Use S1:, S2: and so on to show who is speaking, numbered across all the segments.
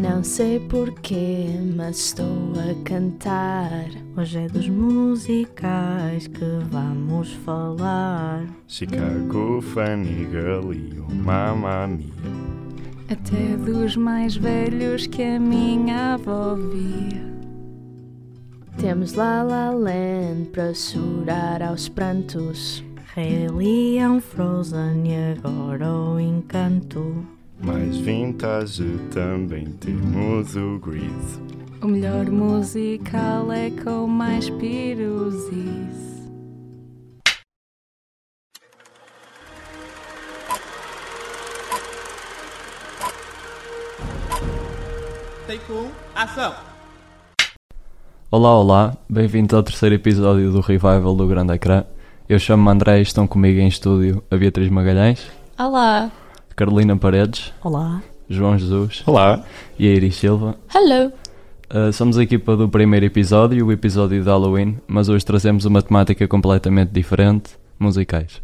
S1: Não sei porquê, mas estou a cantar.
S2: Hoje é dos musicais que vamos falar.
S3: Chicago, Funny Girl e o Mamma Mia.
S4: Até dos mais velhos que a minha avó via.
S1: Temos La La Land para chorar aos prantos.
S2: Rei Leão, Frozen e agora o Encanto.
S3: Mais vintage também temos o Grease.
S4: O melhor musical é com mais pirusis.
S5: Take 1, ação!
S6: Olá, olá, bem-vindos ao terceiro episódio do Revival do Grande Ecrã. Eu chamo-me André e estão comigo em estúdio a Beatriz Magalhães,
S1: Olá!
S6: Carolina Paredes,
S2: Olá.
S6: João Jesus
S3: Olá!
S6: e a Iris Silva.
S1: Hello!
S6: Uh, somos a equipa do primeiro episódio, o episódio de Halloween, mas hoje trazemos uma temática completamente diferente, musicais.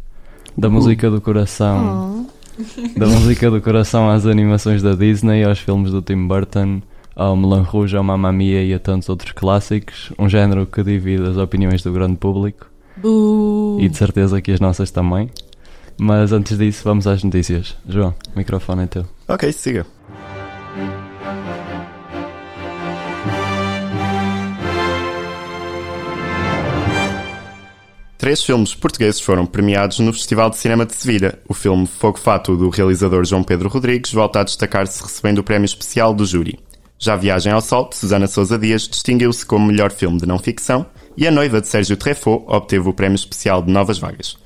S6: Da música do coração,
S1: Oh.
S6: da música do coração às animações da Disney, aos filmes do Tim Burton, ao Melan Rouge, ao Mamma Mia e a tantos outros clássicos, um género que divide as opiniões do grande público.
S1: Boo.
S6: E de certeza que as nossas também. Mas antes disso, vamos às notícias. João, o microfone é teu.
S3: Ok, siga. Três filmes portugueses foram premiados no Festival de Cinema de Sevilha. O filme Fogo Fato, do realizador João Pedro Rodrigues, volta a destacar-se recebendo o prémio especial do júri. Já Viagem ao Sol, de Susana Sousa Dias, distinguiu-se como melhor filme de não-ficção e A Noiva, de Sérgio Treffaut, obteve o prémio especial de Novas Vagas.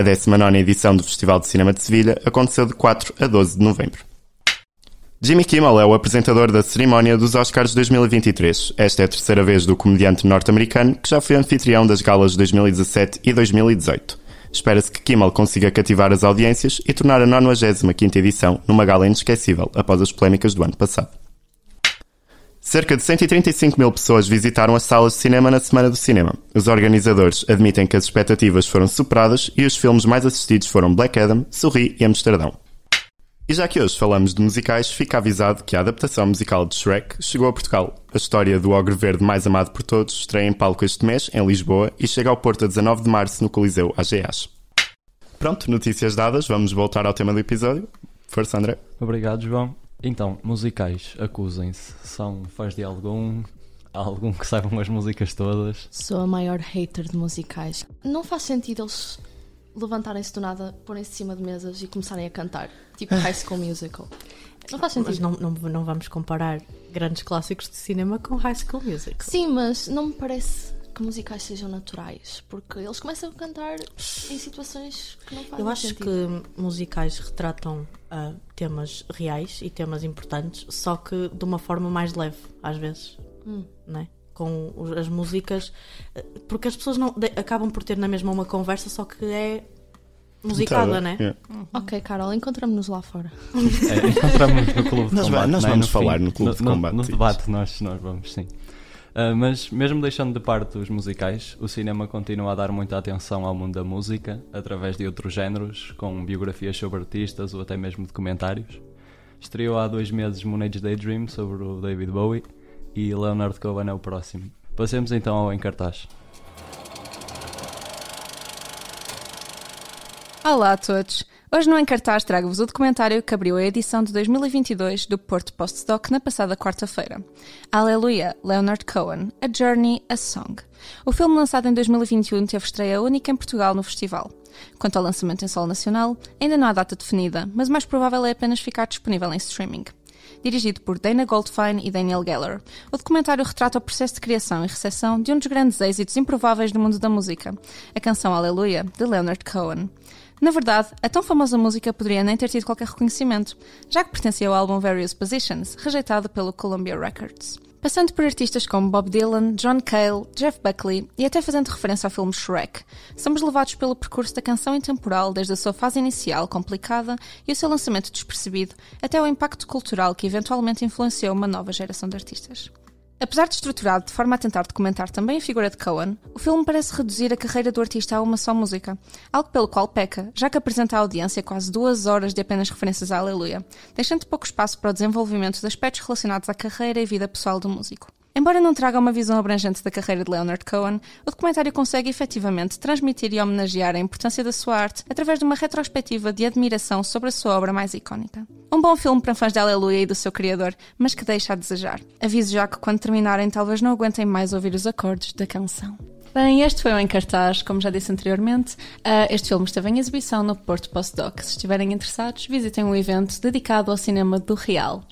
S3: A 19ª edição do Festival de Cinema de Sevilha aconteceu de 4 a 12 de novembro. Jimmy Kimmel é o apresentador da cerimónia dos Oscars 2023. Esta é a terceira vez do comediante norte-americano que já foi anfitrião das galas de 2017 e 2018. Espera-se que Kimmel consiga cativar as audiências e tornar a 95ª edição numa gala inesquecível após as polémicas do ano passado. Cerca de 135 mil pessoas visitaram as salas de cinema na Semana do Cinema. Os organizadores admitem que as expectativas foram superadas e os filmes mais assistidos foram Black Adam, Sorri e Amsterdão. E já que hoje falamos de musicais, fica avisado que a adaptação musical de Shrek chegou a Portugal. A história do ogre verde mais amado por todos estreia em palco este mês, em Lisboa, e chega ao Porto a 19 de março no Coliseu AGAs. Pronto, notícias dadas, vamos voltar ao tema do episódio. Força, André.
S6: Obrigado, João. Então, musicais, acusem-se. São fãs de algum? Há algum que saibam as músicas todas?
S1: Sou a maior hater de musicais. Não faz sentido eles levantarem-se do nada, porem-se em cima de mesas e começarem a cantar. Tipo High School Musical. Não faz
S2: Mas
S1: sentido.
S2: não, não, não vamos comparar grandes clássicos de cinema com High School Musical.
S1: Sim, mas não me parece que musicais sejam naturais. Porque eles começam a cantar em situações que não fazem
S2: Eu acho
S1: sentido.
S2: que musicais retratam ah, temas reais e temas importantes, só que de uma forma mais leve, às vezes.
S1: Hum.
S2: Né? Com as músicas. eh, Porque as pessoas não, de- acabam por ter na mesma uma conversa, só que é musicada, né?
S3: Yeah.
S1: Ok, Carol, encontramos-nos lá fora.
S6: É, encontramos no Clube de
S3: Nós
S6: Combate.
S3: nós
S6: não é?
S3: vamos
S6: No
S3: falar
S6: fim.
S3: no Clube de Combate,
S6: No,
S3: sim.
S6: debate, nós, nós vamos, sim. Ah, mas mesmo deixando de parte os musicais, o cinema continua a dar muita atenção ao mundo da música através de outros géneros, com biografias sobre artistas ou até mesmo documentários. Estreou há dois meses Moonage Daydream sobre o David Bowie e Leonard Cohen é o próximo. Passemos então ao em cartaz.
S4: Olá a todos! Hoje no Encartaz trago-vos o documentário que abriu a edição de 2022 do Porto Postdoc na passada quarta-feira. Aleluia, Leonard Cohen, A Journey, A Song. O filme lançado em 2021 teve estreia única em Portugal no festival. Quanto ao lançamento em solo nacional, ainda não há data definida, mas o mais provável é apenas ficar disponível em streaming. Dirigido por Dana Goldfein e Daniel Geller, o documentário retrata o processo de criação e recepção de um dos grandes êxitos improváveis do mundo da música, a canção Aleluia, de Leonard Cohen. Na verdade, a tão famosa música poderia nem ter tido qualquer reconhecimento, já que pertencia ao álbum Various Positions, rejeitado pelo Columbia Records. Passando por artistas como Bob Dylan, John Cale, Jeff Buckley e até fazendo referência ao filme Shrek, somos levados pelo percurso da canção intemporal desde a sua fase inicial complicada e o seu lançamento despercebido até o impacto cultural que eventualmente influenciou uma nova geração de artistas. Apesar de estruturado de forma a tentar documentar também a figura de Cohen, o filme parece reduzir a carreira do artista a uma só música, algo pelo qual peca, já que apresenta à audiência quase duas horas de apenas referências à Aleluia, deixando pouco espaço para o desenvolvimento de aspectos relacionados à carreira e vida pessoal do músico. Embora não traga uma visão abrangente da carreira de Leonard Cohen, o documentário consegue efetivamente transmitir e homenagear a importância da sua arte através de uma retrospectiva de admiração sobre a sua obra mais icónica. Um bom filme para fãs de Aleluia e do seu criador, mas que deixa a desejar. Aviso já que quando terminarem talvez não aguentem mais ouvir os acordes da canção. Bem, este foi o Cartaz, como já disse anteriormente. Uh, este filme esteve em exibição no Porto Postdoc. Se estiverem interessados, visitem o evento dedicado ao cinema do Real.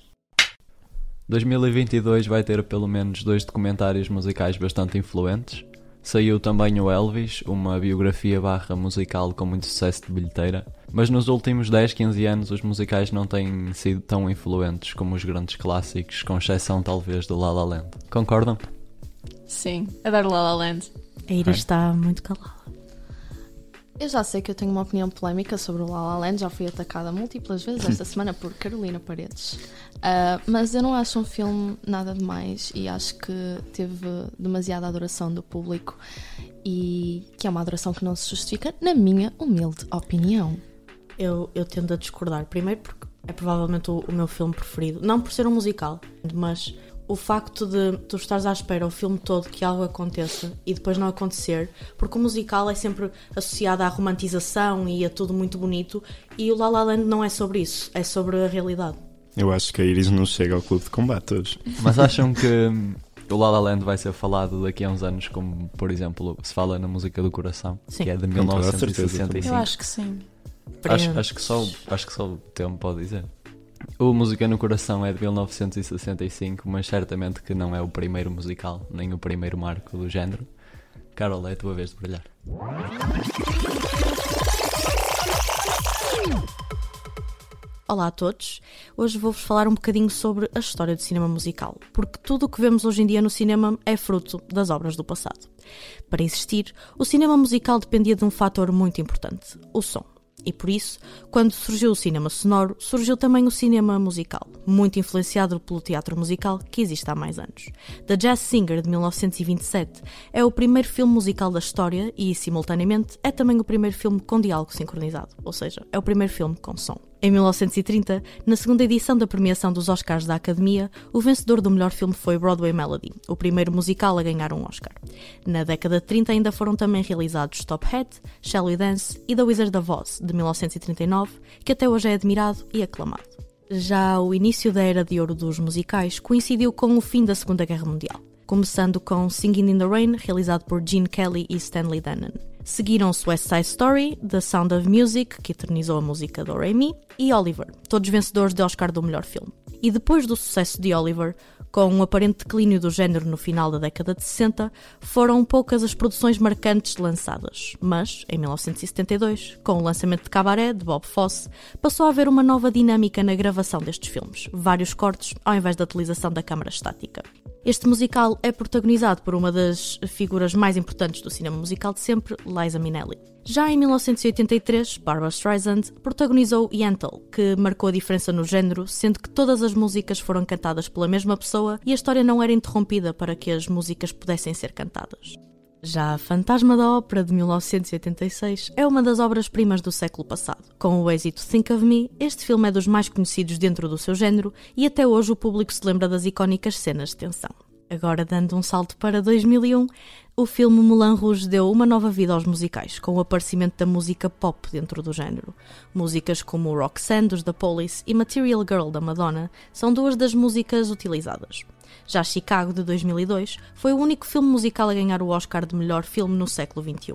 S6: 2022 vai ter pelo menos dois documentários musicais bastante influentes. Saiu também o Elvis, uma biografia barra musical com muito sucesso de bilheteira, mas nos últimos 10, 15 anos os musicais não têm sido tão influentes como os grandes clássicos, com exceção talvez do La La Land. Concordam?
S4: Sim, adoro La La Land.
S2: A Ira está muito calada.
S1: Eu já sei que eu tenho uma opinião polémica sobre o La La Land, já fui atacada múltiplas vezes esta semana por Carolina Paredes. Uh, mas eu não acho um filme nada demais e acho que teve demasiada adoração do público e que é uma adoração que não se justifica, na minha humilde opinião.
S2: Eu, eu tendo a discordar. Primeiro porque é provavelmente o, o meu filme preferido. Não por ser um musical, mas o facto de tu estares à espera o filme todo que algo aconteça e depois não acontecer, porque o musical é sempre associado à romantização e a tudo muito bonito, e o La La Land não é sobre isso, é sobre a realidade.
S3: Eu acho que a Iris não chega ao clube de combate hoje.
S6: Mas acham que o La La Land vai ser falado daqui a uns anos, como por exemplo se fala na música do coração,
S2: Sim.
S6: que é de
S3: Com toda a certeza,
S6: 1965.
S4: Eu acho que sim.
S6: Acho, acho que só, acho que só o tempo pode dizer. O Música no Coração é de 1965, mas certamente que não é o primeiro musical, nem o primeiro marco do género. Carol, é a tua vez de brilhar.
S2: Olá a todos. Hoje vou-vos falar um bocadinho sobre a história do cinema musical, porque tudo o que vemos hoje em dia no cinema é fruto das obras do passado. Para existir, o cinema musical dependia de um fator muito importante: o som. E por isso, quando surgiu o cinema sonoro, surgiu também o cinema musical, muito influenciado pelo teatro musical que existe há mais anos. The Jazz Singer de 1927 é o primeiro filme musical da história e, simultaneamente, é também o primeiro filme com diálogo sincronizado, ou seja, é o primeiro filme com som. Em 1930, na segunda edição da premiação dos Oscars da Academia, o vencedor do melhor filme foi Broadway Melody, o primeiro musical a ganhar um Oscar. Na década de 30 ainda foram também realizados Top Hat, Shall Dance e The Wizard of Oz, de 1939, que até hoje é admirado e aclamado. Já o início da era de ouro dos musicais coincidiu com o fim da Segunda Guerra Mundial, começando com Singing in the Rain, realizado por Gene Kelly e Stanley Donen. Seguiram-se West Side Story, The Sound of Music, que eternizou a música do Raimi, e Oliver, todos vencedores de Oscar do melhor filme. E depois do sucesso de Oliver, com um aparente declínio do género no final da década de 60, foram poucas as produções marcantes lançadas. Mas, em 1972, com o lançamento de Cabaré, de Bob Fosse, passou a haver uma nova dinâmica na gravação destes filmes, vários cortes ao invés da utilização da câmara estática. Este musical é protagonizado por uma das figuras mais importantes do cinema musical de sempre, Liza Minnelli. Já em 1983, Barbara Streisand protagonizou Yentl, que marcou a diferença no género, sendo que todas as músicas foram cantadas pela mesma pessoa e a história não era interrompida para que as músicas pudessem ser cantadas. Já a Fantasma da Ópera de 1986 é uma das obras-primas do século passado. Com o êxito Think of Me, este filme é dos mais conhecidos dentro do seu género e até hoje o público se lembra das icónicas cenas de tensão. Agora, dando um salto para 2001, o filme Moulin Rouge deu uma nova vida aos musicais, com o aparecimento da música pop dentro do género. Músicas como Roxanne dos The Police e Material Girl da Madonna são duas das músicas utilizadas. Já Chicago, de 2002, foi o único filme musical a ganhar o Oscar de melhor filme no século XXI.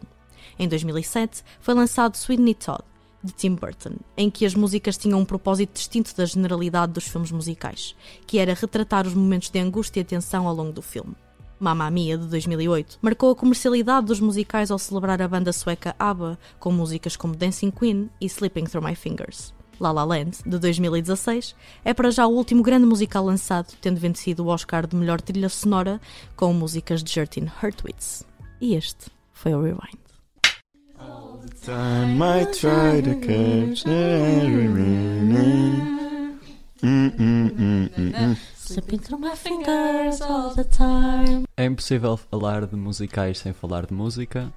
S2: Em 2007, foi lançado Sweeney Todd, de Tim Burton, em que as músicas tinham um propósito distinto da generalidade dos filmes musicais, que era retratar os momentos de angústia e tensão ao longo do filme. Mamma Mia, de 2008, marcou a comercialidade dos musicais ao celebrar a banda sueca ABBA com músicas como Dancing Queen e Slipping Through My Fingers. La La Land, de 2016, é para já o último grande musical lançado, tendo vencido o Oscar de melhor trilha sonora com músicas de Jertin Hurtwitz. E este foi o Rewind.
S3: Time I try to catch every minute. Mm.
S2: Slipping through my fingers all the time.
S6: É impossível falar de musicais sem falar de música.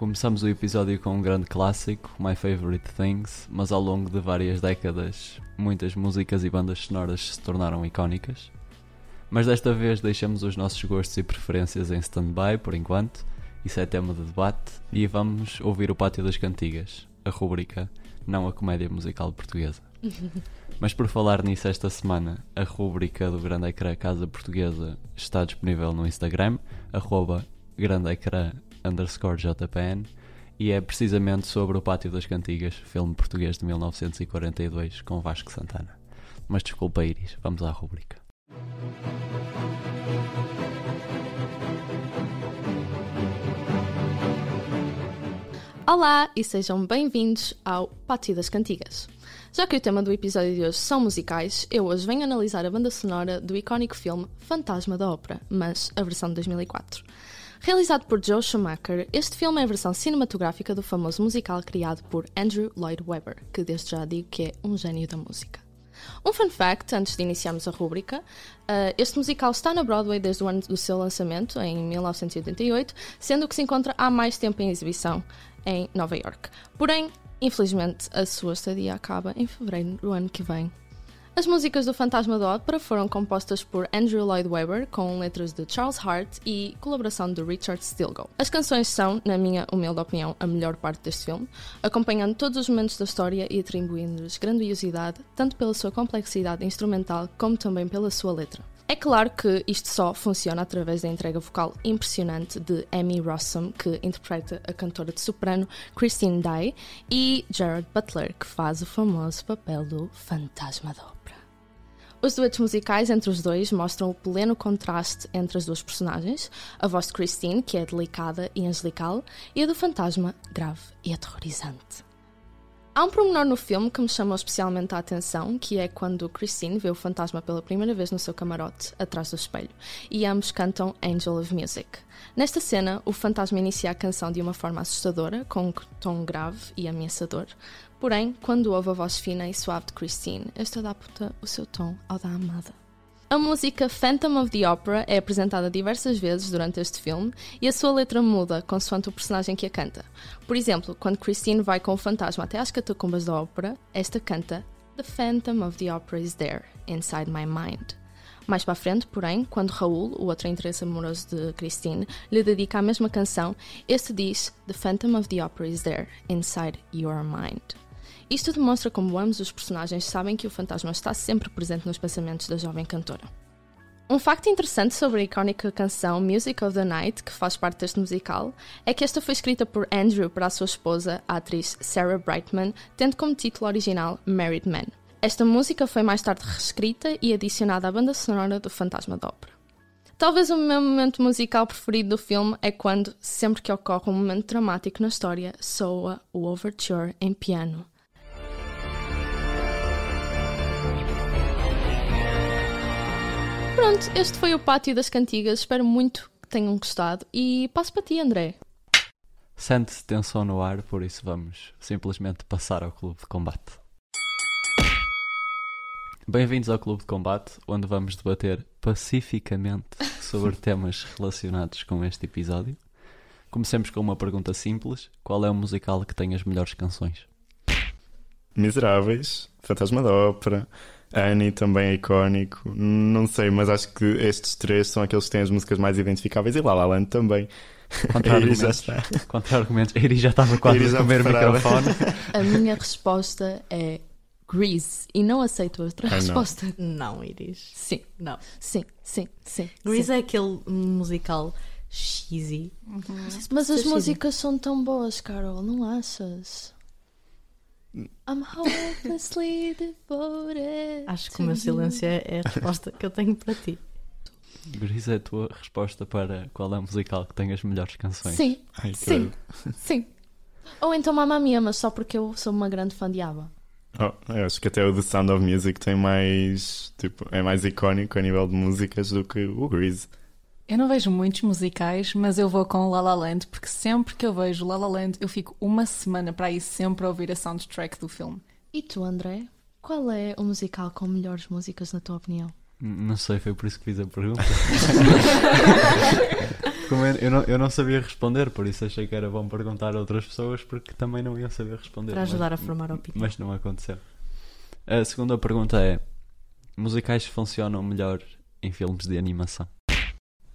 S6: Começamos o episódio com um grande clássico, My Favorite Things, mas ao longo de várias décadas, muitas músicas e bandas sonoras se tornaram icónicas. Mas desta vez deixamos os nossos gostos e preferências em stand-by por enquanto, isso é tema de debate, e vamos ouvir o Pátio das Cantigas, a rúbrica, não a comédia musical portuguesa. Mas por falar nisso esta semana, a rúbrica do Grande Ecrã Casa Portuguesa está disponível no Instagram, arroba Grande Ecrã underscore JPN, e é precisamente sobre o Pátio das Cantigas, filme português de 1942 com Vasco Santana. Mas desculpa Iris, vamos à rúbrica.
S1: Olá e sejam bem-vindos ao Pátio das Cantigas. Já que o tema do episódio de hoje são musicais, eu hoje venho analisar a banda sonora do icónico filme Fantasma da Ópera, mas a versão de 2004. Realizado por Joe Schumacher, este filme é a versão cinematográfica do famoso musical criado por Andrew Lloyd Webber, que desde já digo que é um gênio da música. Um fun fact, antes de iniciarmos a rúbrica, uh, este musical está na Broadway desde o ano do seu lançamento, em 1988, sendo que se encontra há mais tempo em exibição em Nova York. Porém, infelizmente, a sua estadia acaba em fevereiro do ano que vem. As músicas do Fantasma da Ópera foram compostas por Andrew Lloyd Webber, com letras de Charles Hart e colaboração de Richard Stilgoe. As canções são, na minha humilde opinião, a melhor parte deste filme, acompanhando todos os momentos da história e atribuindo-lhes grandiosidade, tanto pela sua complexidade instrumental como também pela sua letra. É claro que isto só funciona através da entrega vocal impressionante de Amy Rossum, que interpreta a cantora de soprano Christine Dye, e Jared Butler, que faz o famoso papel do fantasma da ópera. Os duetos musicais entre os dois mostram o pleno contraste entre as duas personagens, a voz de Christine, que é delicada e angelical, e a do fantasma, grave e aterrorizante. Há um pormenor no filme que me chamou especialmente a atenção, que é quando Christine vê o fantasma pela primeira vez no seu camarote, atrás do espelho, e ambos cantam Angel of Music. Nesta cena, o fantasma inicia a canção de uma forma assustadora, com um tom grave e ameaçador. Porém, quando ouve a voz fina e suave de Christine, este adapta o seu tom ao da amada. A música Phantom of the Opera é apresentada diversas vezes durante este filme e a sua letra muda consoante o personagem que a canta. Por exemplo, quando Christine vai com o fantasma até às catacumbas da ópera, esta canta The Phantom of the Opera is there, inside my mind. Mais para a frente, porém, quando Raul, o outro interesse amoroso de Christine, lhe dedica a mesma canção, este diz The Phantom of the Opera is there, inside your mind. Isto demonstra como ambos os personagens sabem que o fantasma está sempre presente nos pensamentos da jovem cantora. Um facto interessante sobre a icónica canção Music of the Night, que faz parte deste musical, é que esta foi escrita por Andrew para a sua esposa, a atriz Sarah Brightman, tendo como título original Married Man. Esta música foi mais tarde reescrita e adicionada à banda sonora do Fantasma da Ópera. Talvez o meu momento musical preferido do filme é quando, sempre que ocorre um momento dramático na história, soa o overture em piano. Pronto, este foi o Pátio das Cantigas. Espero muito que tenham gostado. E passo para ti, André.
S6: Sente-se tensão no ar, por isso vamos simplesmente passar ao Clube de Combate. Bem-vindos ao Clube de Combate, onde vamos debater pacificamente sobre temas relacionados com este episódio. Comecemos com uma pergunta simples: qual é o musical que tem as melhores canções?
S3: Miseráveis, Fantasma da Ópera, Annie também é icónico. Não sei, mas acho que estes três são aqueles que têm as músicas mais identificáveis e La La Land também.
S6: Contra
S3: A Iris já
S6: argumentos.
S3: está.
S6: Contra argumentos. A Iris já estava quase a comer o microfone.
S1: A minha resposta é Grease. E não aceito outra
S3: Ai, não.
S1: resposta.
S2: Não, Iris.
S1: Sim,
S2: Não.
S1: sim, sim, sim.
S2: Grease
S1: sim.
S2: é aquele musical cheesy.
S1: Mas as
S2: Cheesy.
S1: músicas são tão boas, Carol, não achas? I'm hopelessly devoted.
S2: Acho que o meu silêncio é é a resposta que eu tenho para ti.
S6: Gris é a tua resposta para qual é o musical que tem as melhores canções.
S1: Sim,
S3: Ai,
S1: Sim.
S3: credo.
S1: sim. Ou então Mamma Mia, mas só porque eu sou uma grande fã de ABBA.
S3: Oh, eu acho que até o The Sound of Music tem mais. Tipo, é mais icónico a nível de músicas do que o Grease.
S4: Eu não vejo muitos musicais, mas eu vou com La La Land, porque sempre que eu vejo La La Land, eu fico uma semana para ir sempre a ouvir a soundtrack do filme.
S1: E tu, André? Qual é o musical com melhores músicas, na tua opinião?
S6: Não sei, foi por isso que fiz a pergunta. Como eu, eu não, eu não sabia responder, por isso achei que era bom perguntar a outras pessoas porque também não iam saber responder.
S2: Para
S6: mas-
S2: ajudar a formar a opinião.
S6: Mas não aconteceu. A segunda pergunta é: musicais funcionam melhor em filmes de animação?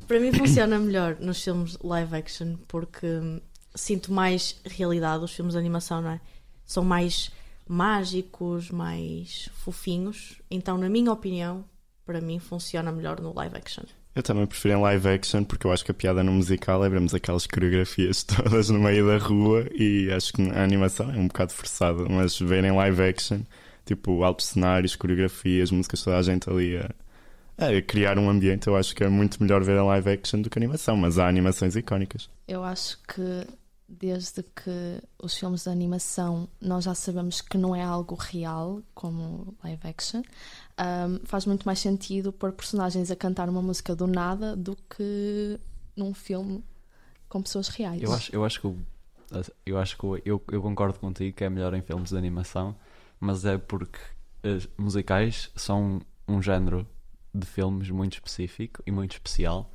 S2: Para mim funciona melhor nos filmes live action porque hum, sinto mais realidade. Os filmes de animação, não é? São mais mágicos, mais fofinhos. Então, na minha opinião, para mim funciona melhor no live action.
S3: Eu também prefiro em live action porque eu acho que a piada no musical é vermos aquelas coreografias todas no meio da rua e acho que a animação é um bocado forçada, mas ver em live action, tipo altos cenários, coreografias, músicas, toda a gente ali a, a criar um ambiente, eu acho que é muito melhor ver em live action do que animação, mas há animações icónicas.
S1: Eu acho que desde que os filmes de animação nós já sabemos que não é algo real, como live action, ahm, faz muito mais sentido pôr personagens a cantar uma música do nada do que num filme com pessoas reais.
S6: Eu acho, eu acho que, eu, acho que eu, eu concordo contigo que é melhor em filmes de animação, mas é porque eh, musicais são um género de filmes muito específico e muito especial,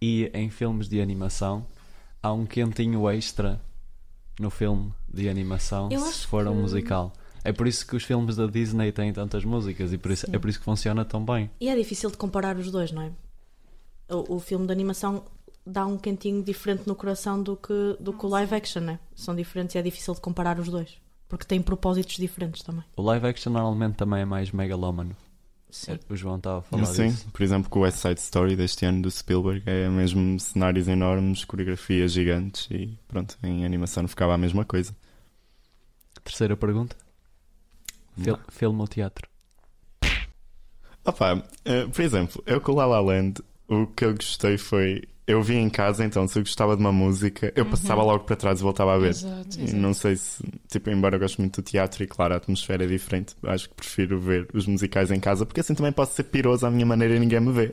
S6: e em filmes de animação há um quentinho extra no filme de animação
S2: Eu
S6: se for um
S2: que-
S6: musical. É por isso que os filmes da Disney têm tantas músicas e por isso, é por isso que funciona tão bem.
S2: E é difícil de comparar os dois, não é? O, o filme de animação dá um quentinho diferente no coração do que, do que o live action, né? São diferentes e é difícil de comparar os dois. Porque têm propósitos diferentes também.
S6: O live action normalmente também é mais megalómano.
S2: Sim.
S6: O João estava a falar
S3: Sim,
S6: disso.
S3: por exemplo, com o West Side Story deste ano do Spielberg é mesmo cenários enormes, coreografias gigantes e pronto, em animação não ficava a mesma coisa.
S6: Terceira pergunta. Fil- filme ou teatro?
S3: Opa, eh, por exemplo, eu com o La La Land, o que eu gostei foi. Eu vi em casa, então, se eu gostava de uma música, eu passava logo para trás e voltava a ver.
S1: Exato,
S3: E
S1: exato.
S3: não sei se, tipo, embora eu goste muito do teatro e, claro, a atmosfera é diferente, acho que prefiro ver os musicais em casa, porque assim também posso ser piroso à minha maneira e ninguém me vê.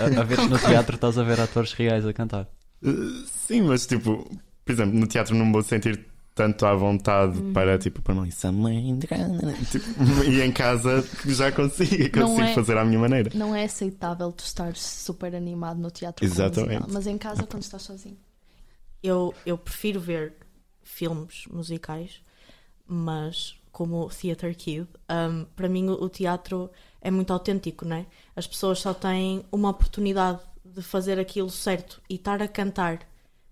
S6: A, a ver no teatro estás a ver atores reais a cantar.
S3: Eh, sim, mas, tipo, por exemplo, no teatro não me vou sentir tanto à vontade
S1: Uhum.
S3: para, tipo, para uma tipo, E em casa já consigo,
S1: Não
S3: consigo
S1: é-
S3: fazer à minha maneira.
S1: Não é aceitável tu estares super animado no teatro
S3: Exatamente.
S1: musical, mas em casa quando estás sozinho.
S2: Eu, eu prefiro ver filmes musicais, mas como Theatre Kid, um, para mim o, o teatro é muito autêntico, não é? As pessoas só têm uma oportunidade de fazer aquilo certo e estar a cantar,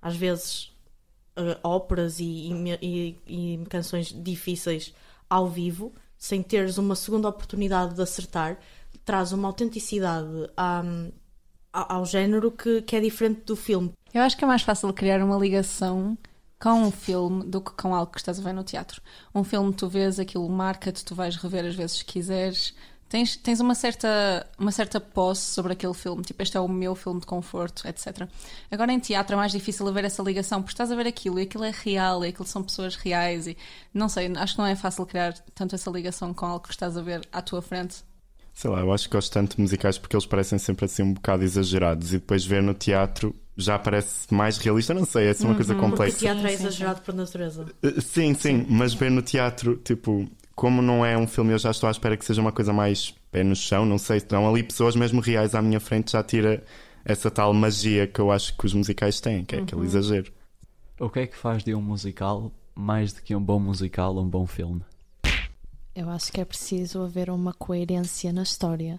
S2: às vezes, uh, óperas e, e e- e canções difíceis ao vivo, sem teres uma segunda oportunidade de acertar, traz uma autenticidade à- ao, ao género que, que é diferente do filme.
S4: Eu acho que é mais fácil criar uma ligação com um filme do que com algo que estás a ver no teatro. Um filme tu vês, aquilo marca-te, tu vais rever as vezes que quiseres. Tens, tens uma, certa, uma certa posse sobre aquele filme, tipo, este é o meu filme de conforto, etc. Agora em teatro é mais difícil haver essa ligação, porque estás a ver aquilo e aquilo é real, e aquilo são pessoas reais, e não sei, acho que não é fácil criar tanto essa ligação com algo que estás a ver à tua frente.
S3: Sei lá, eu acho que gosto tanto de musicais porque eles parecem sempre assim um bocado exagerados e depois ver no teatro já parece mais realista, não sei, é assim uma coisa
S2: Porque o
S3: complexa.
S2: teatro é
S1: Sim, sim,
S2: exagerado por natureza.
S3: Uh, Sim, sim, mas ver no teatro, tipo, como não é um filme, eu já estou à espera que seja uma coisa mais pé no chão, não sei, estão ali pessoas mesmo reais à minha frente, já tira essa tal magia que eu acho que os musicais têm, que é aquele exagero.
S6: O que é que faz de um musical mais do que um bom musical um bom filme?
S1: Eu acho que é preciso haver uma coerência na história.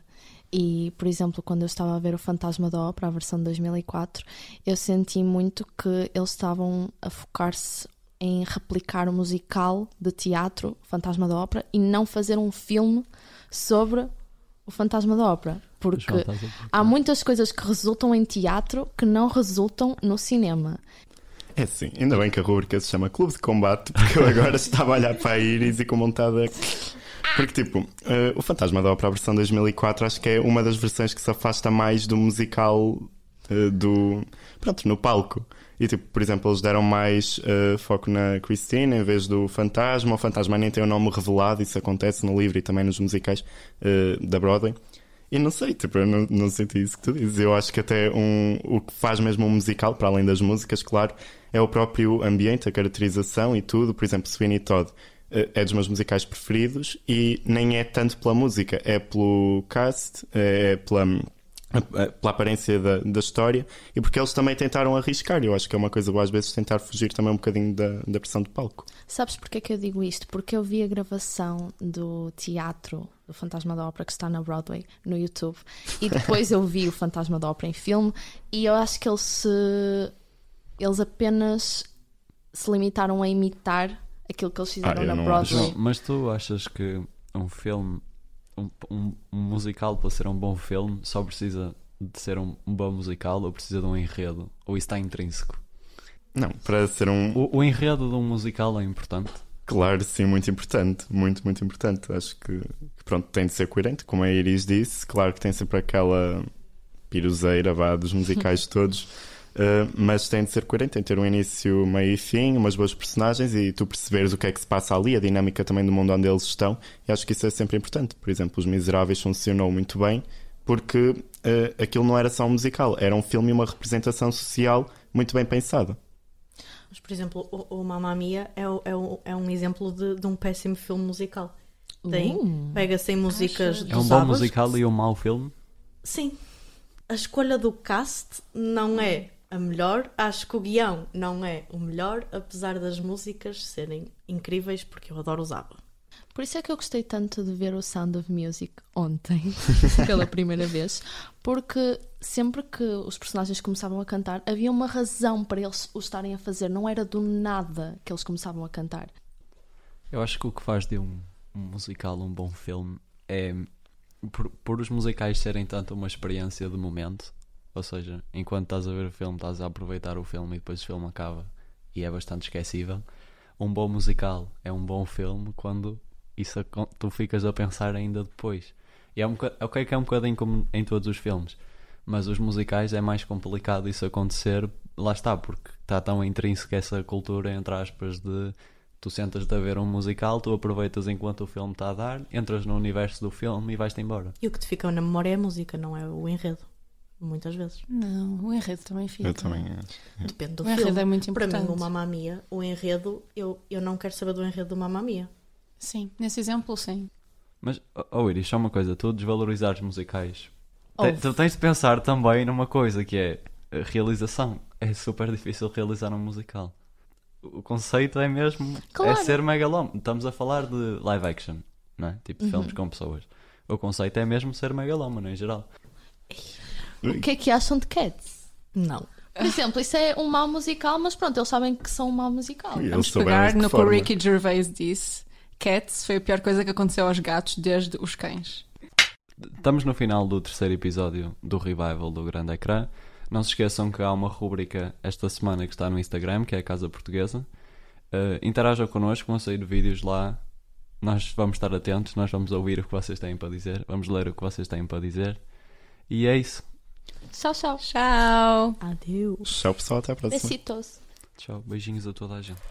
S1: E, por exemplo, quando eu estava a ver o Fantasma da Ópera, a versão de 2004, eu senti muito que eles estavam a focar-se em replicar o musical de teatro, Fantasma da Ópera, e não fazer um filme sobre o Fantasma da Ópera. Porque há muitas coisas que resultam em teatro que não resultam no cinema.
S3: É sim, ainda bem que a rubrica se chama Clube de Combate, porque eu agora estava a olhar para a Iris e com montada. Porque, tipo, eh, o Fantasma da Ópera, a versão 2004, acho que é uma das versões que se afasta mais do musical eh, do. Pronto, no palco. E, tipo, por exemplo, eles deram mais eh, foco na Christine em vez do Fantasma. O Fantasma nem tem o nome revelado, isso acontece no livro e também nos musicais eh, da Broadway. E não sei, tipo, eu não, não senti isso que tu dizes. Eu acho que até um, o que faz mesmo um musical, para além das músicas, claro, é o próprio ambiente, a caracterização e tudo. Por exemplo, Sweeney Todd. eh, é dos meus musicais preferidos e nem é tanto pela música, é pelo cast, é pela, pela aparência da, da história e porque eles também tentaram arriscar. Eu acho que é uma coisa boa às vezes tentar fugir também um bocadinho da, da pressão do palco.
S1: Sabes porque é que eu digo isto? Porque eu vi a gravação do teatro do Fantasma da Ópera que está na Broadway no YouTube e depois eu vi o Fantasma da Ópera em filme e eu acho que eles se eles apenas se limitaram a imitar aquilo que eles fizeram
S3: Ah,
S1: na Broadway.
S6: João, mas tu achas que um filme, um, um- um musical para ser um bom filme só precisa de ser um, um bom musical ou precisa de um enredo? Ou isso está intrínseco?
S3: Não, para ser um.
S6: O, o enredo de um musical é importante?
S3: Claro, sim, muito importante. Muito, muito importante. Acho que, que, pronto, tem de ser coerente, como a Iris disse. Claro que tem sempre aquela piruzeira vá, dos musicais todos. Uh, mas tem de ser coerente, tem de ter um início, meio e fim, umas boas personagens e tu perceberes o que é que se passa ali, a dinâmica também do mundo onde eles estão. E acho que isso é sempre importante. Por exemplo, Os Miseráveis funcionou muito bem porque uh, aquilo não era só um musical, era um filme e uma representação social muito bem pensada.
S2: Mas, por exemplo, o, o Mamma Mia é, o- é, o- é um exemplo de, de um péssimo filme musical. Tem,
S1: Uh.
S2: pega-se em músicas
S6: É um bom
S2: ABBAs.
S6: musical e um mau filme?
S2: Sim. A escolha do cast não é a melhor. Acho que o guião não é o melhor, apesar das músicas serem incríveis, porque eu adoro ABBA.
S1: Por isso é que eu gostei tanto de ver o Sound of Music ontem, pela primeira vez, porque sempre que os personagens começavam a cantar, havia uma razão para eles o estarem a fazer, não era do nada que eles começavam a cantar.
S6: Eu acho que o que faz de um, um musical um bom filme é por, por os musicais serem tanto uma experiência de momento, ou seja, enquanto estás a ver o filme, estás a aproveitar o filme e depois o filme acaba e é bastante esquecível. Um bom musical é um bom filme quando isso tu ficas a pensar ainda depois. E é um boca- ok que é um bocadinho como em todos os filmes, mas os musicais é mais complicado isso acontecer, lá está, porque está tão intrínseco essa cultura, entre aspas, de tu sentas-te a ver um musical, tu aproveitas enquanto o filme está a dar, entras no universo do filme e vais-te embora.
S2: E o que te fica na memória é a música, não é o enredo. Muitas vezes.
S4: Não, o enredo também fica.
S3: Eu também acho.
S2: Depende do
S4: O enredo
S2: filme.
S4: é muito
S2: Para mim,
S4: importante.
S2: o Mamma Mia, o enredo, eu, eu não quero saber do enredo do Mamma Mia.
S4: Sim, nesse exemplo, sim.
S6: Mas, oh, Iris, só uma coisa, tu desvalorizares musicais. Te- tu tens de pensar também numa coisa que é a realização. É super difícil realizar um musical. O conceito é mesmo
S1: Claro.
S6: é ser megalómano. Estamos a falar de live action, não é? Tipo de filmes com pessoas. O conceito é mesmo ser megalómano em geral.
S1: O que é que acham de Cats?
S2: Não.
S1: Por exemplo, isso é um mau musical, mas pronto, eles sabem que são um mau musical.
S3: Eles
S4: Vamos pegar
S3: que
S4: no que o. Ricky Gervais disse. Cats foi a pior coisa que aconteceu aos gatos desde os cães.
S6: Estamos no final do terceiro episódio do Revival do Grande Ecrã. Não se esqueçam que há uma rúbrica esta semana que está no Instagram, que é a Casa Portuguesa. Uh, interajam connosco, vão sair vídeos lá. Nós vamos estar atentos, nós vamos ouvir o que vocês têm para dizer, vamos ler o que vocês têm para dizer. E é isso.
S1: Tchau, tchau.
S4: Tchau!
S2: Adeus.
S3: Tchau, pessoal. Até à próxima.
S1: Besitos.
S6: Tchau, beijinhos a toda a gente.